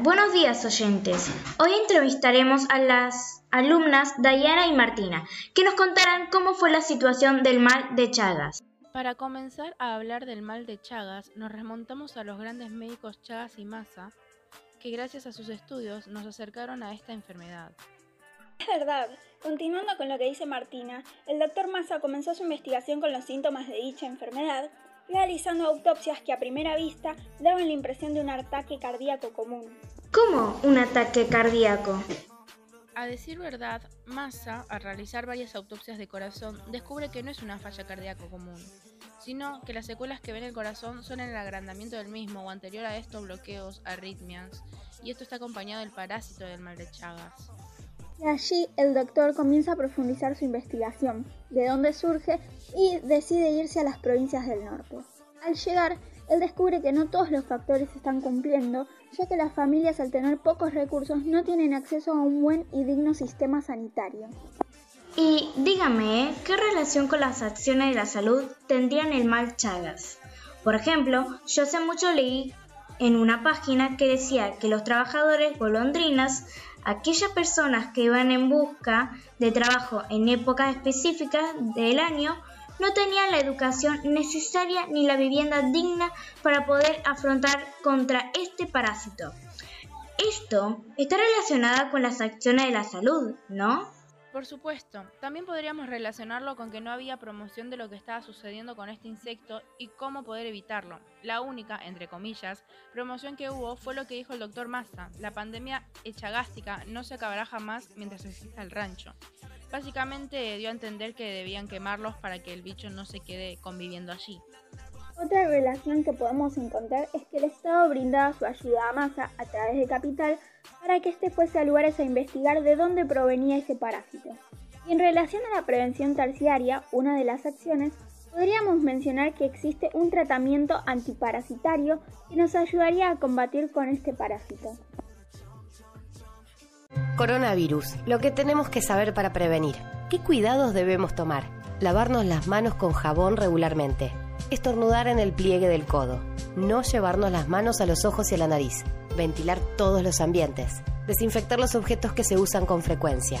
Buenos días oyentes. Hoy entrevistaremos a las alumnas Dayana y Martina, que nos contarán cómo fue la situación del mal de Chagas. Para comenzar a hablar del mal de Chagas, nos remontamos a los grandes médicos Chagas y Massa, que gracias a sus estudios nos acercaron a esta enfermedad. Es verdad. Continuando con lo que dice Martina, el doctor Massa comenzó su investigación con los síntomas de dicha enfermedad realizando autopsias que a primera vista daban la impresión de un ataque cardíaco común. ¿Cómo un ataque cardíaco? A decir verdad, Massa, al realizar varias autopsias de corazón, descubre que no es una falla cardíaco común, sino que las secuelas que ven el corazón son en el agrandamiento del mismo o anterior a esto bloqueos, arritmias, y esto está acompañado del parásito del mal de Chagas. Allí el doctor comienza a profundizar su investigación, de dónde surge y decide irse a las provincias del norte. Al llegar, él descubre que no todos los factores están cumpliendo, ya que las familias al tener pocos recursos no tienen acceso a un buen y digno sistema sanitario. Y dígame, ¿qué relación con las acciones de la salud tendrían el mal Chagas? Por ejemplo, yo hace mucho leí en una página que decía que los trabajadores golondrinas aquellas personas que iban en busca de trabajo en épocas específicas del año no tenían la educación necesaria ni la vivienda digna para poder afrontar contra este parásito. Esto está relacionado con las acciones de la salud, ¿no? Por supuesto, también podríamos relacionarlo con que no había promoción de lo que estaba sucediendo con este insecto y cómo poder evitarlo. La única, entre comillas, promoción que hubo fue lo que dijo el doctor Massa, la pandemia echagástica no se acabará jamás mientras exista el rancho. Básicamente dio a entender que debían quemarlos para que el bicho no se quede conviviendo allí. Otra relación que podemos encontrar es que el Estado brindaba su ayuda a Massa a través de capital para que éste fuese a lugares a investigar de dónde provenía ese parásito. Y en relación a la prevención terciaria, una de las acciones, podríamos mencionar que existe un tratamiento antiparasitario que nos ayudaría a combatir con este parásito. Coronavirus, lo que tenemos que saber para prevenir. ¿Qué cuidados debemos tomar? Lavarnos las manos con jabón regularmente estornudar en el pliegue del codo, no llevarnos las manos a los ojos y a la nariz, ventilar todos los ambientes, desinfectar los objetos que se usan con frecuencia.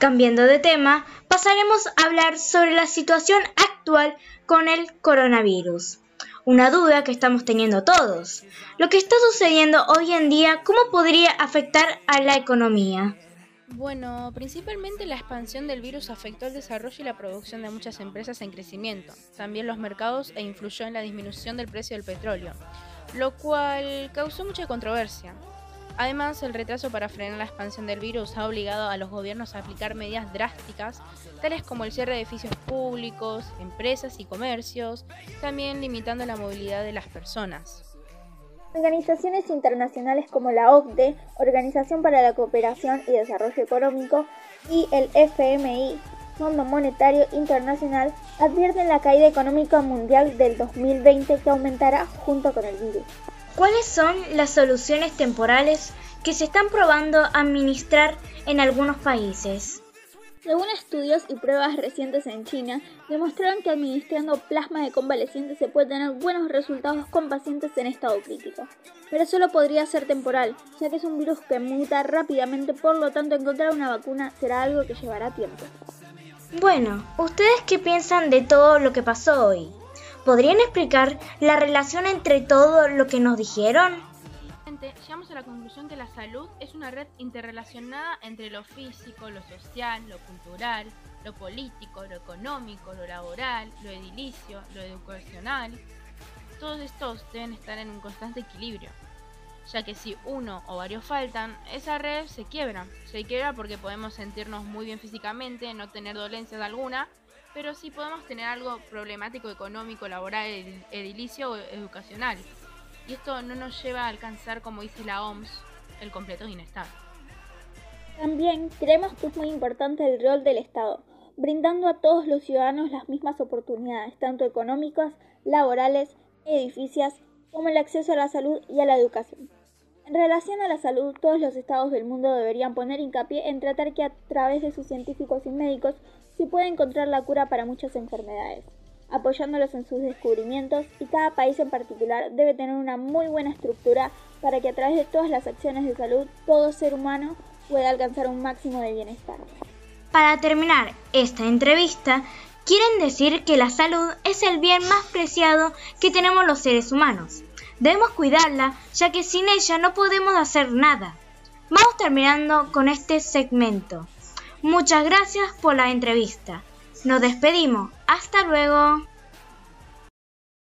Cambiando de tema, pasaremos a hablar sobre la situación actual con el coronavirus una duda que estamos teniendo todos. Lo que está sucediendo hoy en día, ¿cómo podría afectar a la economía? Bueno, principalmente la expansión del virus afectó el desarrollo y la producción de muchas empresas en crecimiento, también los mercados e influyó en la disminución del precio del petróleo, lo cual causó mucha controversia. Además, el retraso para frenar la expansión del virus ha obligado a los gobiernos a aplicar medidas drásticas, tales como el cierre de edificios públicos, empresas y comercios, también limitando la movilidad de las personas. Organizaciones internacionales como la OCDE, Organización para la Cooperación y Desarrollo Económico, y el FMI, Fondo Monetario Internacional, advierten la caída económica mundial del 2020 que aumentará junto con el virus. ¿Cuáles son las soluciones temporales que se están probando administrar en algunos países? Según estudios y pruebas recientes en China, demostraron que administrando plasma de convalecientes se puede tener buenos resultados con pacientes en estado crítico. Pero solo podría ser temporal, ya que es un virus que muta rápidamente, por lo tanto encontrar una vacuna será algo que llevará tiempo. Bueno, ¿ustedes qué piensan de todo lo que pasó hoy? ¿Podrían explicar la relación entre todo lo que nos dijeron? Llegamos a la conclusión que la salud es una red interrelacionada entre lo físico, lo social, lo cultural, lo político, lo económico, lo laboral, lo edilicio, lo educacional. Todos estos deben estar en un constante equilibrio, ya que si uno o varios faltan, esa red se quiebra. Se quiebra porque podemos sentirnos muy bien físicamente, no tener dolencias alguna, pero sí podemos tener algo problemático económico, laboral, edilicio o educacional. Y esto no nos lleva a alcanzar, como dice la OMS, el completo bienestar. También creemos que es muy importante el rol del Estado, brindando a todos los ciudadanos las mismas oportunidades, tanto económicas, laborales, edificios, como el acceso a la salud y a la educación. En relación a la salud, todos los estados del mundo deberían poner hincapié en tratar que a través de sus científicos y médicos se pueda encontrar la cura para muchas enfermedades, apoyándolos en sus descubrimientos y cada país en particular debe tener una muy buena estructura para que a través de todas las acciones de salud todo ser humano pueda alcanzar un máximo de bienestar. Para terminar esta entrevista, quieren decir que la salud es el bien más preciado que tenemos los seres humanos. Debemos cuidarla, ya que sin ella no podemos hacer nada. Vamos terminando con este segmento. Muchas gracias por la entrevista. Nos despedimos. Hasta luego.